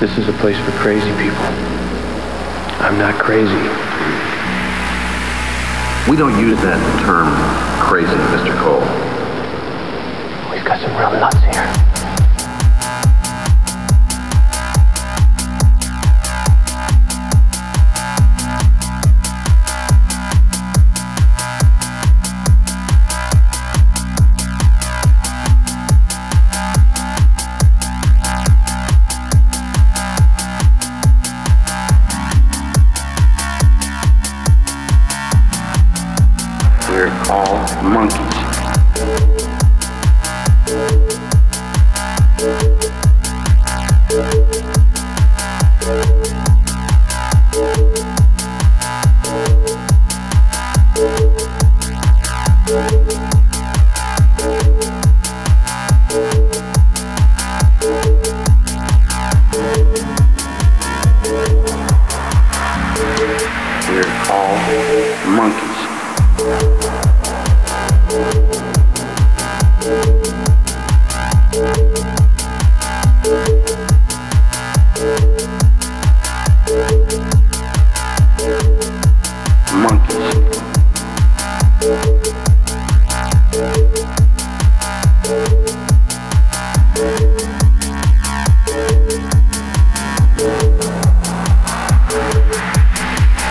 This is a place for crazy people. I'm not crazy. We don't use that term crazy, Mr. Cole. We've got some real nuts here.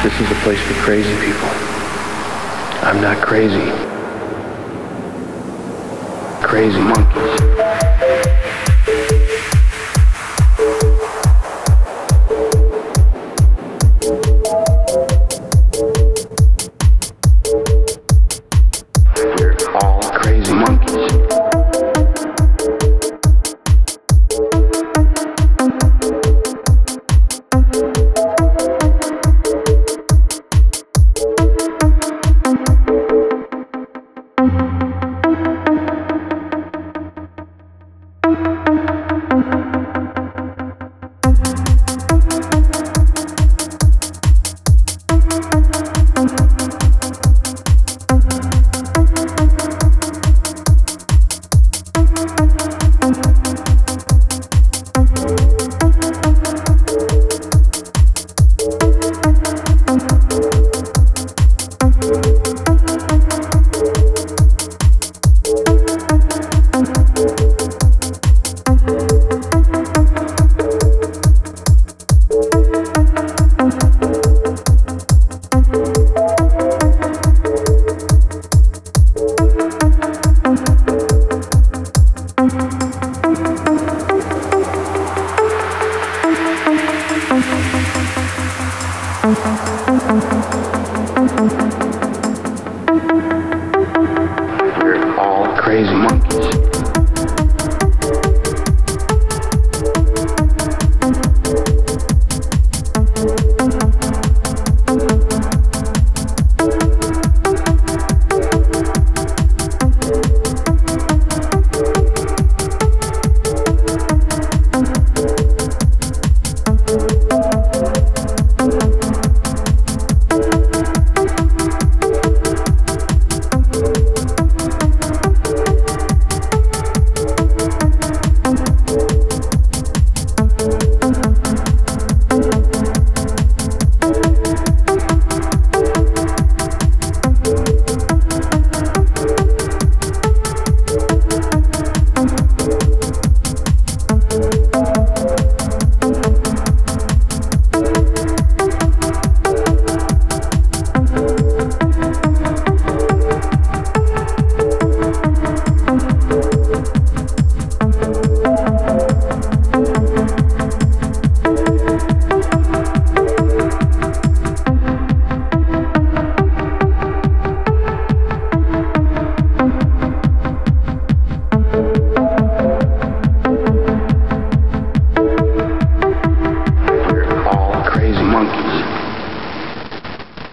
This is a place for crazy people. I'm not crazy. Crazy. Monkeys.